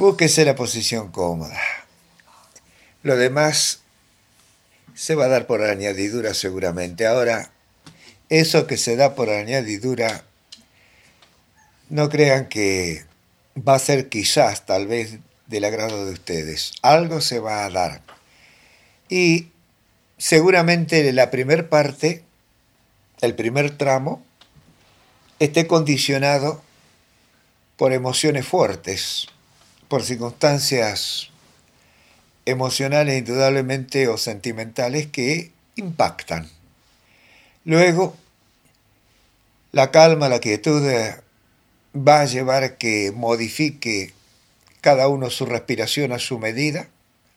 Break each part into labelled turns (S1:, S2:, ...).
S1: Búsquese la posición cómoda. Lo demás se va a dar por añadidura seguramente. Ahora, eso que se da por añadidura, no crean que va a ser quizás, tal vez, del agrado de ustedes. Algo se va a dar. Y seguramente la primera parte, el primer tramo, esté condicionado por emociones fuertes, por circunstancias emocionales indudablemente o sentimentales que impactan. Luego, la calma, la quietud eh, va a llevar a que modifique cada uno su respiración a su medida,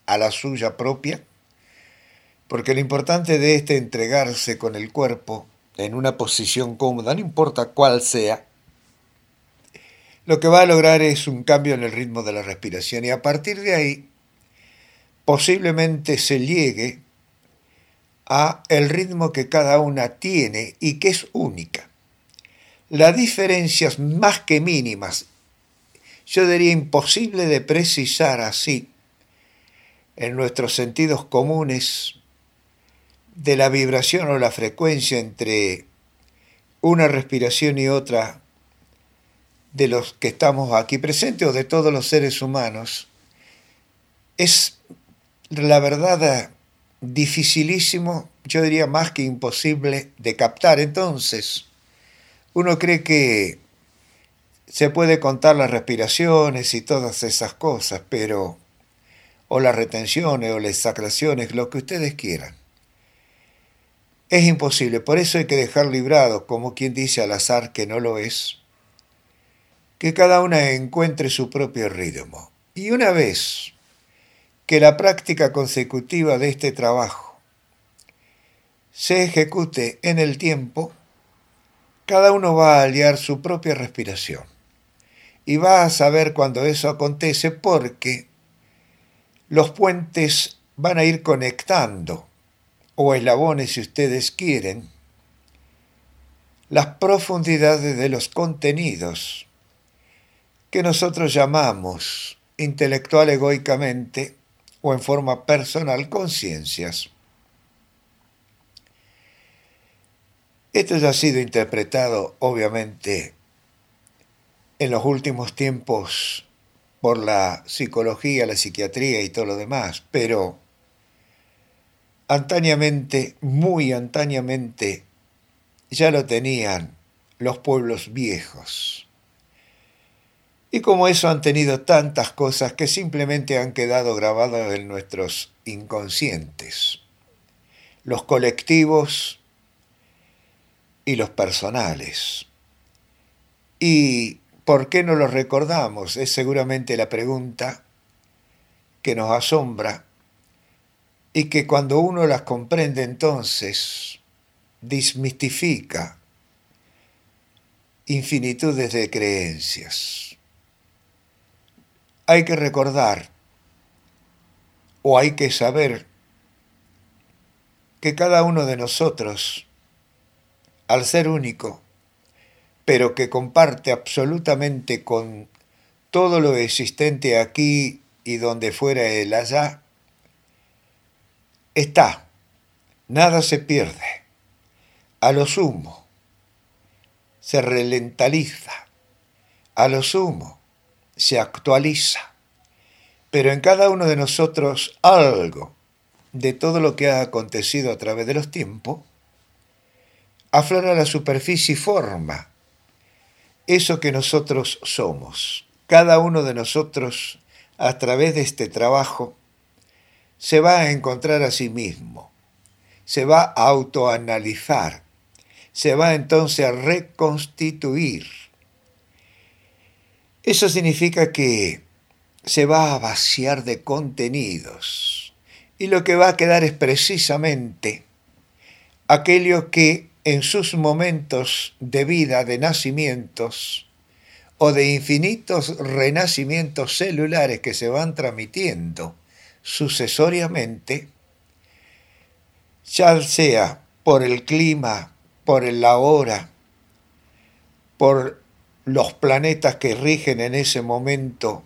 S1: a la suya propia, porque lo importante de este entregarse con el cuerpo en una posición cómoda, no importa cuál sea, lo que va a lograr es un cambio en el ritmo de la respiración y a partir de ahí posiblemente se llegue a el ritmo que cada una tiene y que es única. Las diferencias más que mínimas, yo diría imposible de precisar así en nuestros sentidos comunes de la vibración o la frecuencia entre una respiración y otra de los que estamos aquí presentes o de todos los seres humanos, es la verdad dificilísimo, yo diría más que imposible de captar. Entonces, uno cree que se puede contar las respiraciones y todas esas cosas, pero o las retenciones o las sacraciones, lo que ustedes quieran. Es imposible, por eso hay que dejar librado, como quien dice al azar que no lo es, que cada una encuentre su propio ritmo. Y una vez que la práctica consecutiva de este trabajo se ejecute en el tiempo, cada uno va a aliar su propia respiración y va a saber cuando eso acontece porque los puentes van a ir conectando, o eslabones si ustedes quieren, las profundidades de los contenidos que nosotros llamamos intelectual egoicamente o en forma personal conciencias. Esto ya ha sido interpretado, obviamente, en los últimos tiempos por la psicología, la psiquiatría y todo lo demás, pero antañamente, muy antañamente, ya lo tenían los pueblos viejos. Y como eso han tenido tantas cosas que simplemente han quedado grabadas en nuestros inconscientes, los colectivos y los personales. ¿Y por qué no los recordamos? Es seguramente la pregunta que nos asombra y que cuando uno las comprende entonces dismistifica infinitudes de creencias hay que recordar o hay que saber que cada uno de nosotros, al ser único, pero que comparte absolutamente con todo lo existente aquí y donde fuera el allá, está, nada se pierde, a lo sumo, se relentaliza, a lo sumo, se actualiza. Pero en cada uno de nosotros algo de todo lo que ha acontecido a través de los tiempos aflora a la superficie y forma eso que nosotros somos. Cada uno de nosotros, a través de este trabajo, se va a encontrar a sí mismo, se va a autoanalizar, se va entonces a reconstituir eso significa que se va a vaciar de contenidos y lo que va a quedar es precisamente aquello que en sus momentos de vida, de nacimientos o de infinitos renacimientos celulares que se van transmitiendo sucesoriamente, ya sea por el clima, por la hora, por los planetas que rigen en ese momento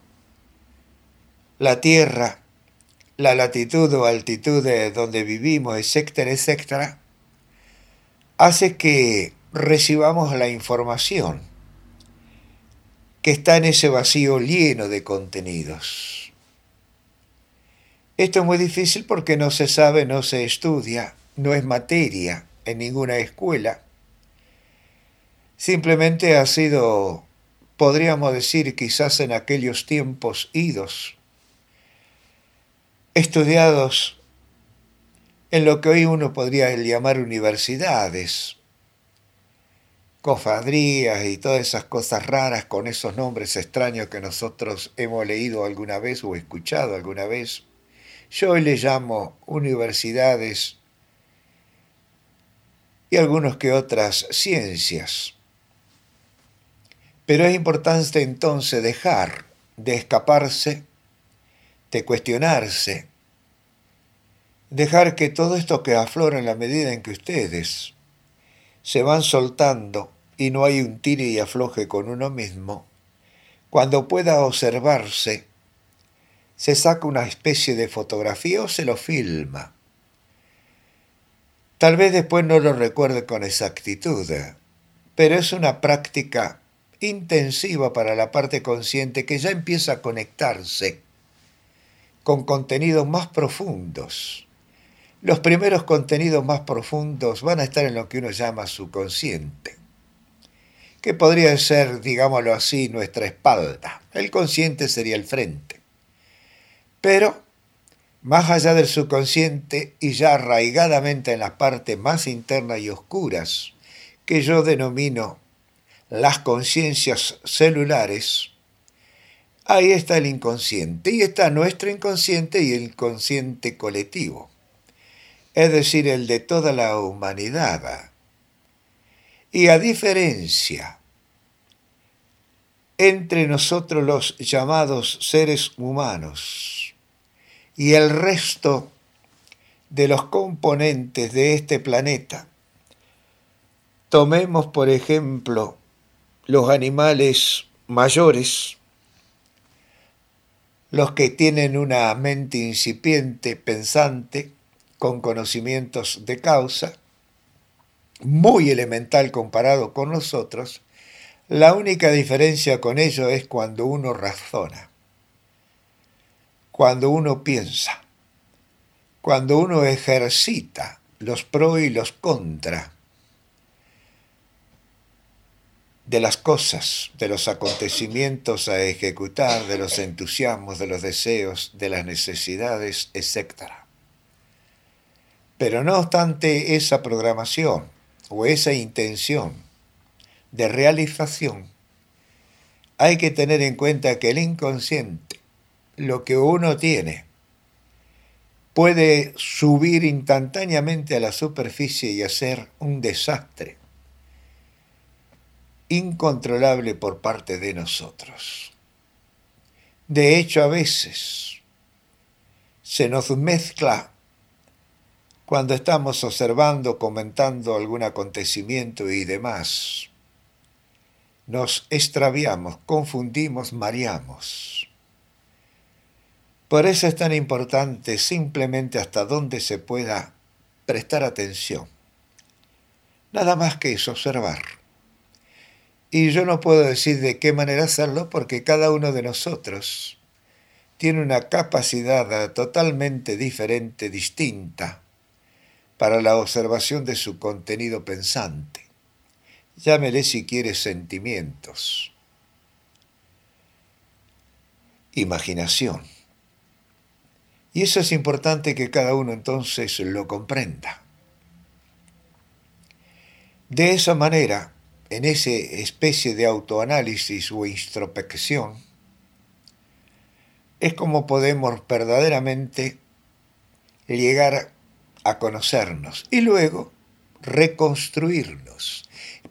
S1: la tierra, la latitud o altitud de donde vivimos, etcétera, etcétera, hace que recibamos la información que está en ese vacío lleno de contenidos. Esto es muy difícil porque no se sabe, no se estudia, no es materia en ninguna escuela. Simplemente ha sido, podríamos decir, quizás en aquellos tiempos idos, estudiados en lo que hoy uno podría llamar universidades, cofadrías y todas esas cosas raras con esos nombres extraños que nosotros hemos leído alguna vez o escuchado alguna vez. Yo hoy le llamo universidades y algunos que otras ciencias. Pero es importante entonces dejar de escaparse, de cuestionarse, dejar que todo esto que aflora en la medida en que ustedes se van soltando y no hay un tire y afloje con uno mismo, cuando pueda observarse, se saca una especie de fotografía o se lo filma. Tal vez después no lo recuerde con exactitud, pero es una práctica intensiva para la parte consciente que ya empieza a conectarse con contenidos más profundos. Los primeros contenidos más profundos van a estar en lo que uno llama subconsciente que podría ser, digámoslo así, nuestra espalda. El consciente sería el frente. Pero, más allá del subconsciente y ya arraigadamente en las partes más internas y oscuras, que yo denomino las conciencias celulares, ahí está el inconsciente, y está nuestro inconsciente y el inconsciente colectivo, es decir, el de toda la humanidad. Y a diferencia entre nosotros los llamados seres humanos y el resto de los componentes de este planeta. Tomemos, por ejemplo, los animales mayores, los que tienen una mente incipiente, pensante, con conocimientos de causa, muy elemental comparado con nosotros, la única diferencia con ello es cuando uno razona, cuando uno piensa, cuando uno ejercita los pros y los contra de las cosas, de los acontecimientos a ejecutar, de los entusiasmos, de los deseos, de las necesidades, etc. Pero no obstante esa programación o esa intención, de realización, hay que tener en cuenta que el inconsciente, lo que uno tiene, puede subir instantáneamente a la superficie y hacer un desastre incontrolable por parte de nosotros. De hecho, a veces se nos mezcla cuando estamos observando, comentando algún acontecimiento y demás nos extraviamos, confundimos, mareamos. Por eso es tan importante simplemente hasta donde se pueda prestar atención. Nada más que eso, observar. Y yo no puedo decir de qué manera hacerlo porque cada uno de nosotros tiene una capacidad totalmente diferente, distinta, para la observación de su contenido pensante. Llámele si quiere sentimientos. Imaginación. Y eso es importante que cada uno entonces lo comprenda. De esa manera, en esa especie de autoanálisis o introspección, es como podemos verdaderamente llegar a conocernos y luego reconstruirnos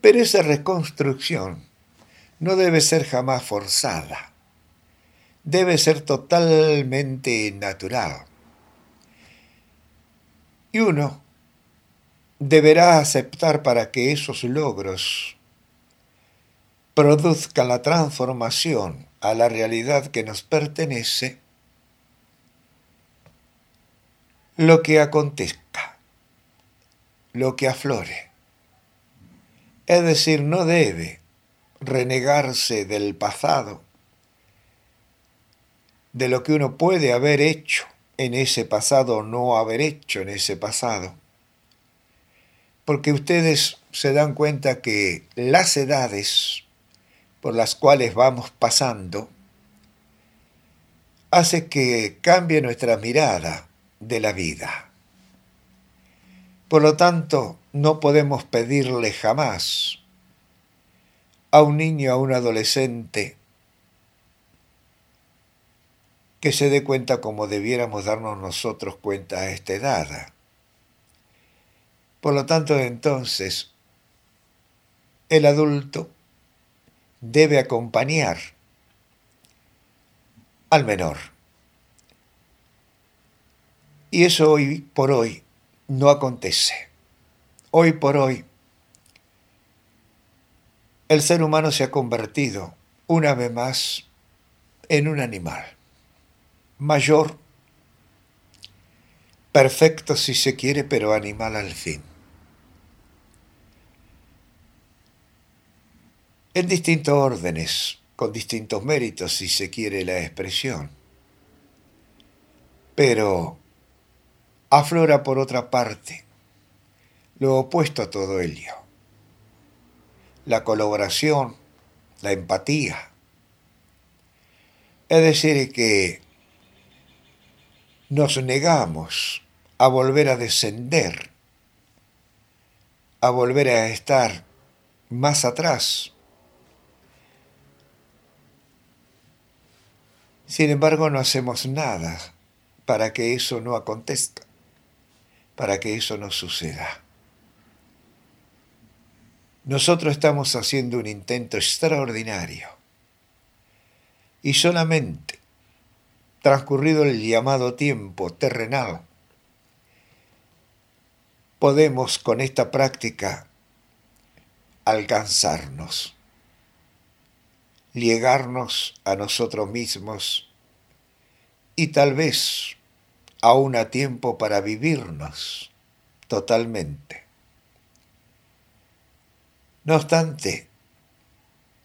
S1: pero esa reconstrucción no debe ser jamás forzada, debe ser totalmente natural. Y uno deberá aceptar para que esos logros produzcan la transformación a la realidad que nos pertenece, lo que acontezca, lo que aflore. Es decir, no debe renegarse del pasado, de lo que uno puede haber hecho en ese pasado o no haber hecho en ese pasado. Porque ustedes se dan cuenta que las edades por las cuales vamos pasando hace que cambie nuestra mirada de la vida. Por lo tanto, no podemos pedirle jamás a un niño, a un adolescente, que se dé cuenta como debiéramos darnos nosotros cuenta a esta edad. Por lo tanto, entonces, el adulto debe acompañar al menor. Y eso hoy por hoy no acontece. Hoy por hoy el ser humano se ha convertido una vez más en un animal, mayor, perfecto si se quiere, pero animal al fin. En distintos órdenes, con distintos méritos si se quiere la expresión. Pero aflora por otra parte lo opuesto a todo ello la colaboración, la empatía. Es decir, que nos negamos a volver a descender, a volver a estar más atrás. Sin embargo, no hacemos nada para que eso no acontezca, para que eso no suceda. Nosotros estamos haciendo un intento extraordinario. Y solamente, transcurrido el llamado tiempo terrenal, podemos con esta práctica alcanzarnos, llegarnos a nosotros mismos y tal vez aún a tiempo para vivirnos totalmente. No obstante,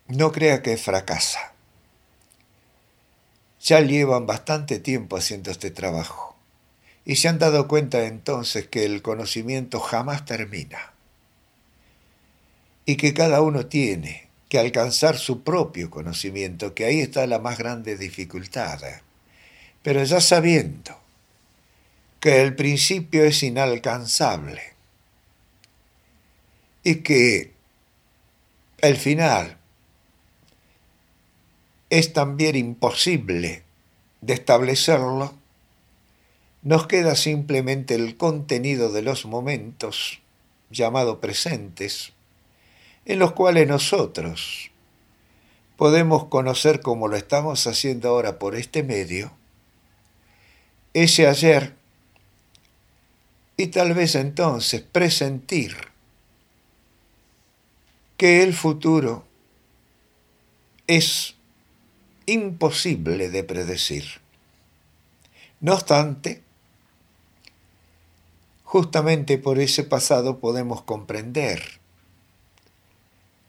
S1: no crea que fracasa. Ya llevan bastante tiempo haciendo este trabajo y se han dado cuenta entonces que el conocimiento jamás termina y que cada uno tiene que alcanzar su propio conocimiento, que ahí está la más grande dificultad. Pero ya sabiendo que el principio es inalcanzable y que el final es también imposible de establecerlo, nos queda simplemente el contenido de los momentos, llamado presentes, en los cuales nosotros podemos conocer como lo estamos haciendo ahora por este medio, ese ayer, y tal vez entonces presentir que el futuro es imposible de predecir. No obstante, justamente por ese pasado podemos comprender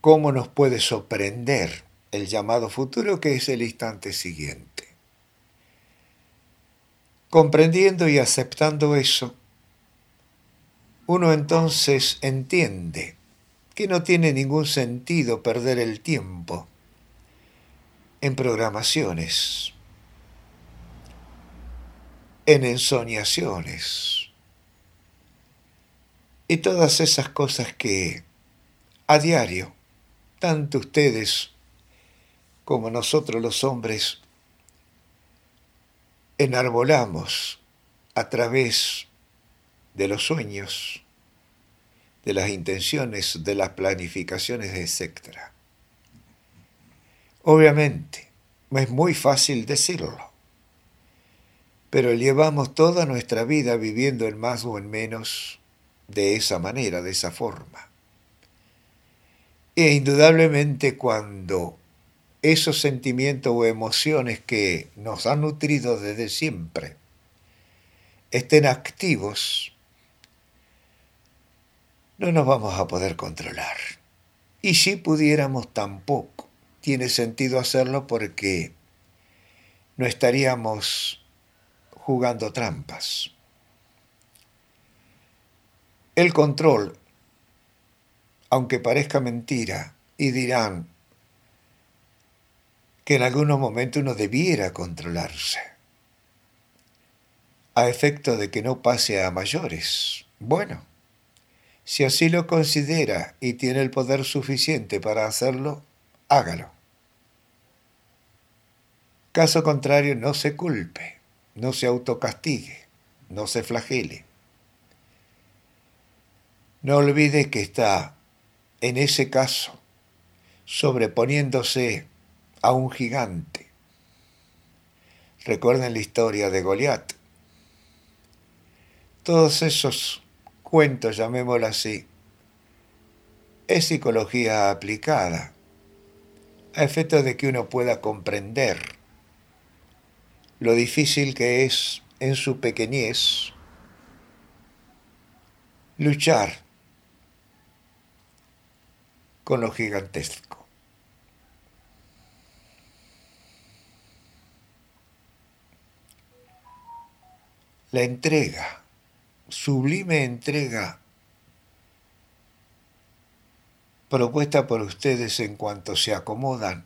S1: cómo nos puede sorprender el llamado futuro que es el instante siguiente. Comprendiendo y aceptando eso, uno entonces entiende que no tiene ningún sentido perder el tiempo en programaciones, en ensoñaciones y todas esas cosas que a diario, tanto ustedes como nosotros los hombres, enarbolamos a través de los sueños, de las intenciones, de las planificaciones, etc. Obviamente, es muy fácil decirlo, pero llevamos toda nuestra vida viviendo en más o en menos de esa manera, de esa forma. E indudablemente cuando esos sentimientos o emociones que nos han nutrido desde siempre estén activos, no nos vamos a poder controlar. Y si pudiéramos tampoco, tiene sentido hacerlo porque no estaríamos jugando trampas. El control, aunque parezca mentira, y dirán que en algunos momentos uno debiera controlarse, a efecto de que no pase a mayores. Bueno, si así lo considera y tiene el poder suficiente para hacerlo, hágalo. Caso contrario, no se culpe, no se autocastigue, no se flagele. No olvide que está, en ese caso, sobreponiéndose a un gigante. Recuerden la historia de Goliat. Todos esos cuentos, llamémoslo así, es psicología aplicada, a efecto de que uno pueda comprender lo difícil que es en su pequeñez luchar con lo gigantesco. La entrega, sublime entrega propuesta por ustedes en cuanto se acomodan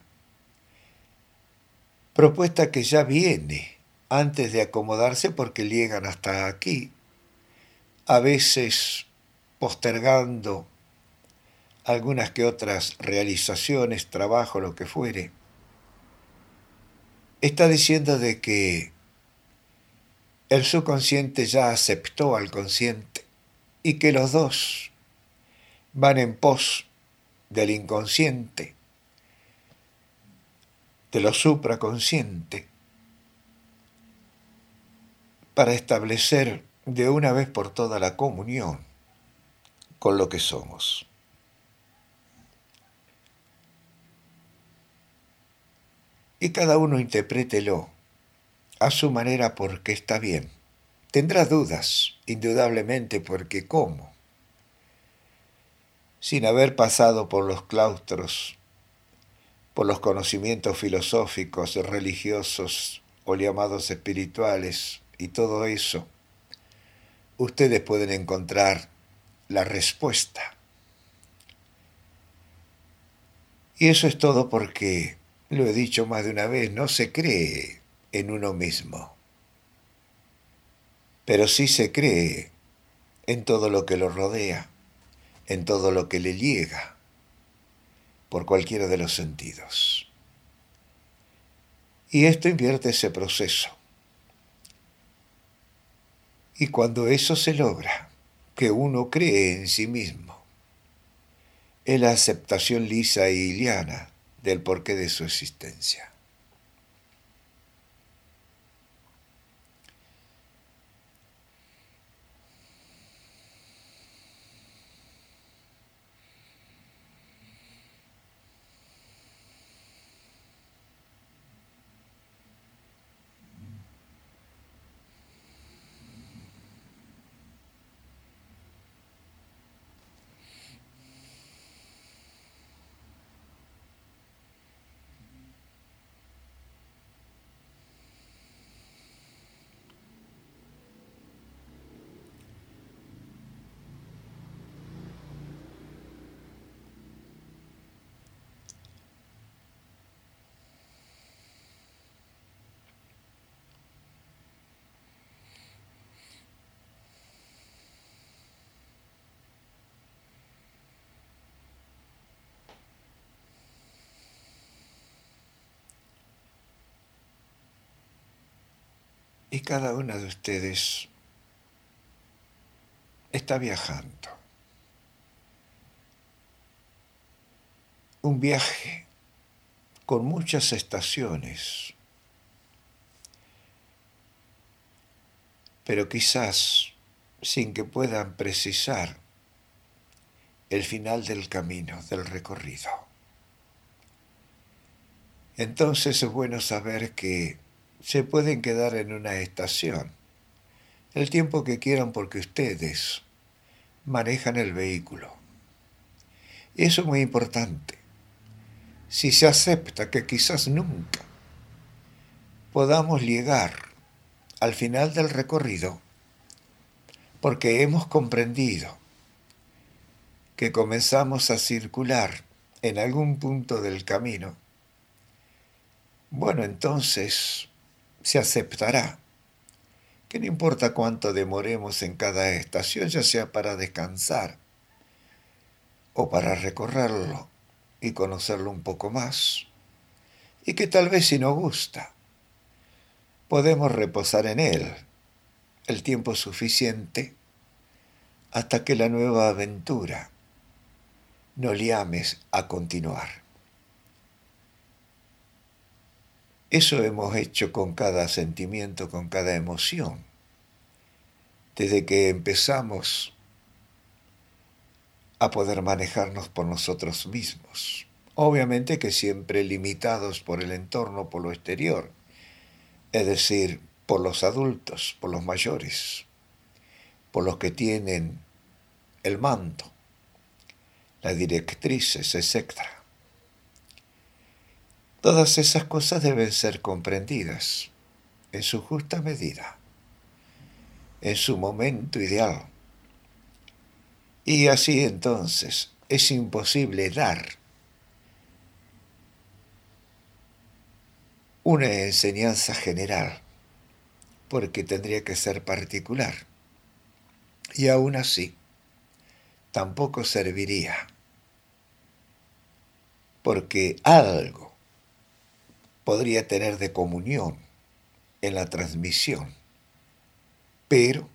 S1: propuesta que ya viene antes de acomodarse porque llegan hasta aquí, a veces postergando algunas que otras realizaciones, trabajo, lo que fuere, está diciendo de que el subconsciente ya aceptó al consciente y que los dos van en pos del inconsciente de lo supraconsciente para establecer de una vez por todas la comunión con lo que somos. Y cada uno interprételo a su manera porque está bien. Tendrá dudas, indudablemente, porque ¿cómo? Sin haber pasado por los claustros por los conocimientos filosóficos, religiosos o llamados espirituales y todo eso, ustedes pueden encontrar la respuesta. Y eso es todo porque, lo he dicho más de una vez, no se cree en uno mismo, pero sí se cree en todo lo que lo rodea, en todo lo que le llega por cualquiera de los sentidos. Y esto invierte ese proceso. Y cuando eso se logra, que uno cree en sí mismo, es la aceptación lisa y liana del porqué de su existencia. Y cada una de ustedes está viajando. Un viaje con muchas estaciones, pero quizás sin que puedan precisar el final del camino, del recorrido. Entonces es bueno saber que se pueden quedar en una estación, el tiempo que quieran porque ustedes manejan el vehículo. Eso es muy importante. Si se acepta que quizás nunca podamos llegar al final del recorrido, porque hemos comprendido que comenzamos a circular en algún punto del camino, bueno, entonces se aceptará que no importa cuánto demoremos en cada estación, ya sea para descansar o para recorrerlo y conocerlo un poco más, y que tal vez si nos gusta, podemos reposar en él el tiempo suficiente hasta que la nueva aventura nos llames a continuar. Eso hemos hecho con cada sentimiento, con cada emoción, desde que empezamos a poder manejarnos por nosotros mismos. Obviamente que siempre limitados por el entorno, por lo exterior, es decir, por los adultos, por los mayores, por los que tienen el mando, las directrices, etc. Todas esas cosas deben ser comprendidas en su justa medida, en su momento ideal. Y así entonces es imposible dar una enseñanza general, porque tendría que ser particular. Y aún así, tampoco serviría, porque algo podría tener de comunión en la transmisión, pero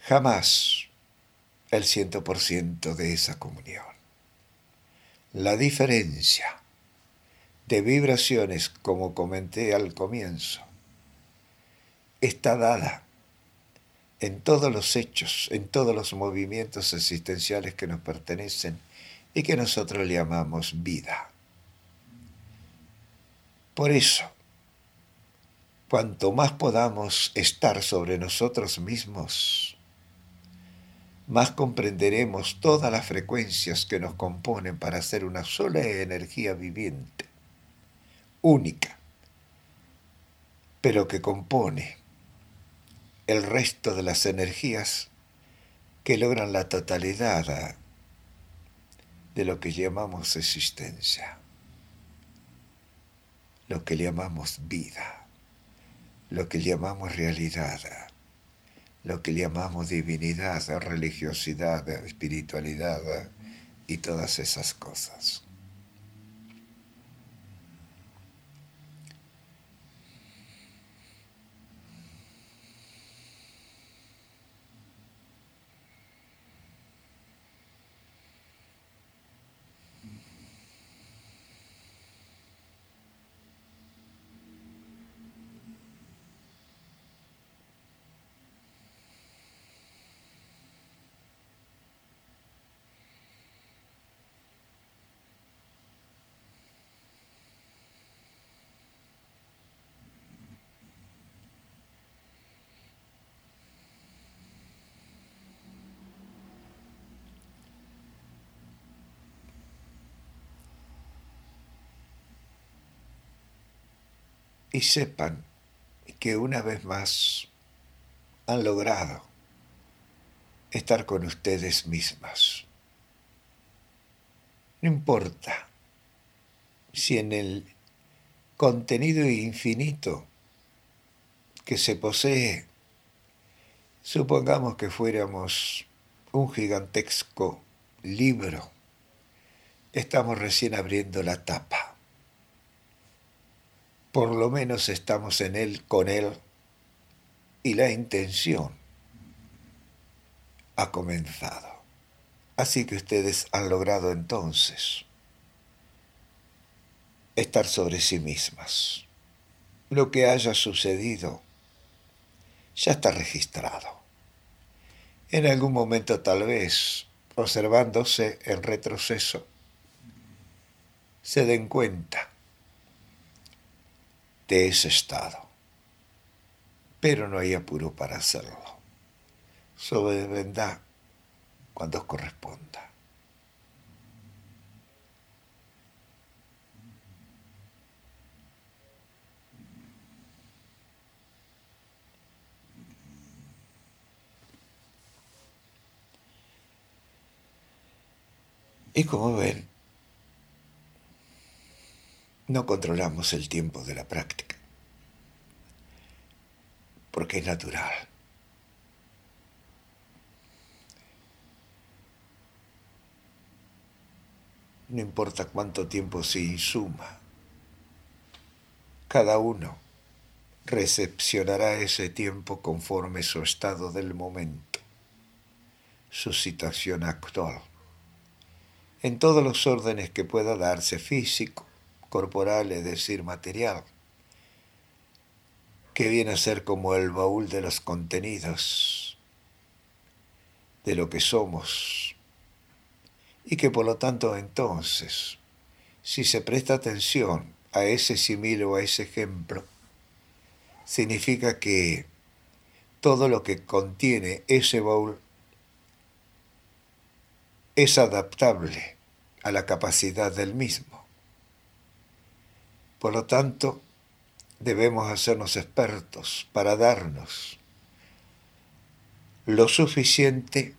S1: jamás el ciento por ciento de esa comunión. La diferencia de vibraciones, como comenté al comienzo, está dada en todos los hechos, en todos los movimientos existenciales que nos pertenecen y que nosotros llamamos vida. Por eso, cuanto más podamos estar sobre nosotros mismos, más comprenderemos todas las frecuencias que nos componen para ser una sola energía viviente única, pero que compone el resto de las energías que logran la totalidad de lo que llamamos existencia, lo que llamamos vida, lo que llamamos realidad, lo que llamamos divinidad, religiosidad, espiritualidad y todas esas cosas. Y sepan que una vez más han logrado estar con ustedes mismas. No importa si en el contenido infinito que se posee, supongamos que fuéramos un gigantesco libro, estamos recién abriendo la tapa por lo menos estamos en Él con Él y la intención ha comenzado. Así que ustedes han logrado entonces estar sobre sí mismas. Lo que haya sucedido ya está registrado. En algún momento tal vez, observándose en retroceso, se den cuenta de ese estado. pero no hay apuro para hacerlo. Sobrevendrá cuando corresponda. Y como ven, no controlamos el tiempo de la práctica, porque es natural. No importa cuánto tiempo se insuma, cada uno recepcionará ese tiempo conforme su estado del momento, su situación actual en todos los órdenes que pueda darse, físico, corporal, es decir, material, que viene a ser como el baúl de los contenidos de lo que somos, y que por lo tanto entonces, si se presta atención a ese simil o a ese ejemplo, significa que todo lo que contiene ese baúl es adaptable a la capacidad del mismo. Por lo tanto, debemos hacernos expertos para darnos lo suficiente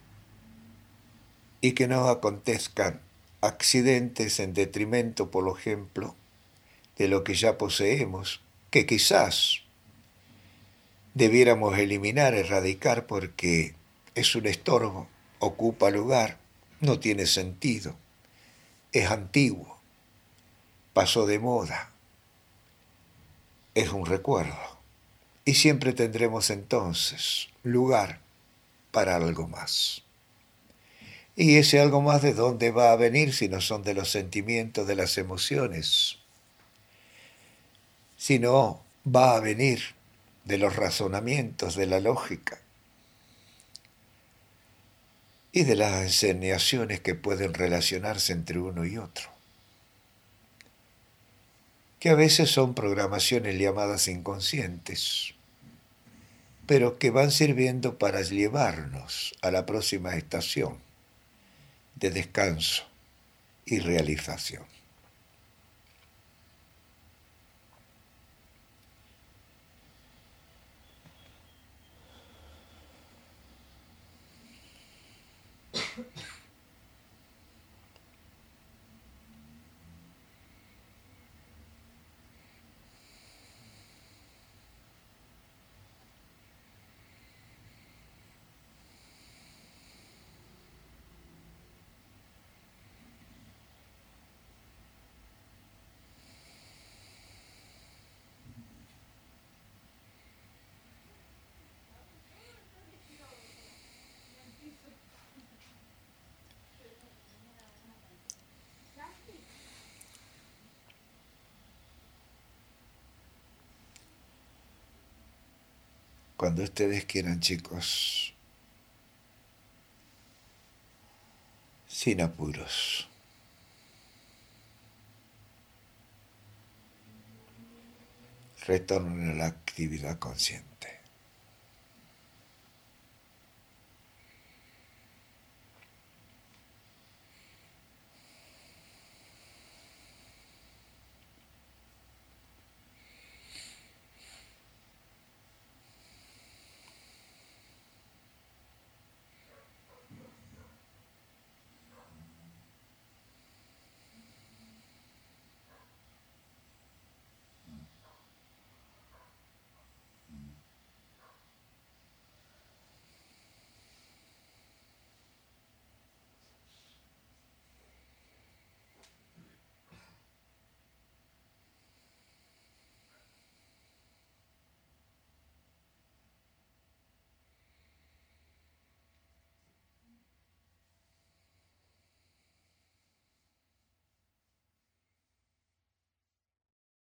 S1: y que no acontezcan accidentes en detrimento, por ejemplo, de lo que ya poseemos, que quizás debiéramos eliminar, erradicar, porque es un estorbo, ocupa lugar no tiene sentido, es antiguo, pasó de moda, es un recuerdo. Y siempre tendremos entonces lugar para algo más. Y ese algo más de dónde va a venir si no son de los sentimientos, de las emociones, sino va a venir de los razonamientos, de la lógica, y de las enseñaciones que pueden relacionarse entre uno y otro, que a veces son programaciones llamadas inconscientes, pero que van sirviendo para llevarnos a la próxima estación de descanso y realización. Cuando ustedes quieran, chicos, sin apuros. Retornen a la actividad consciente.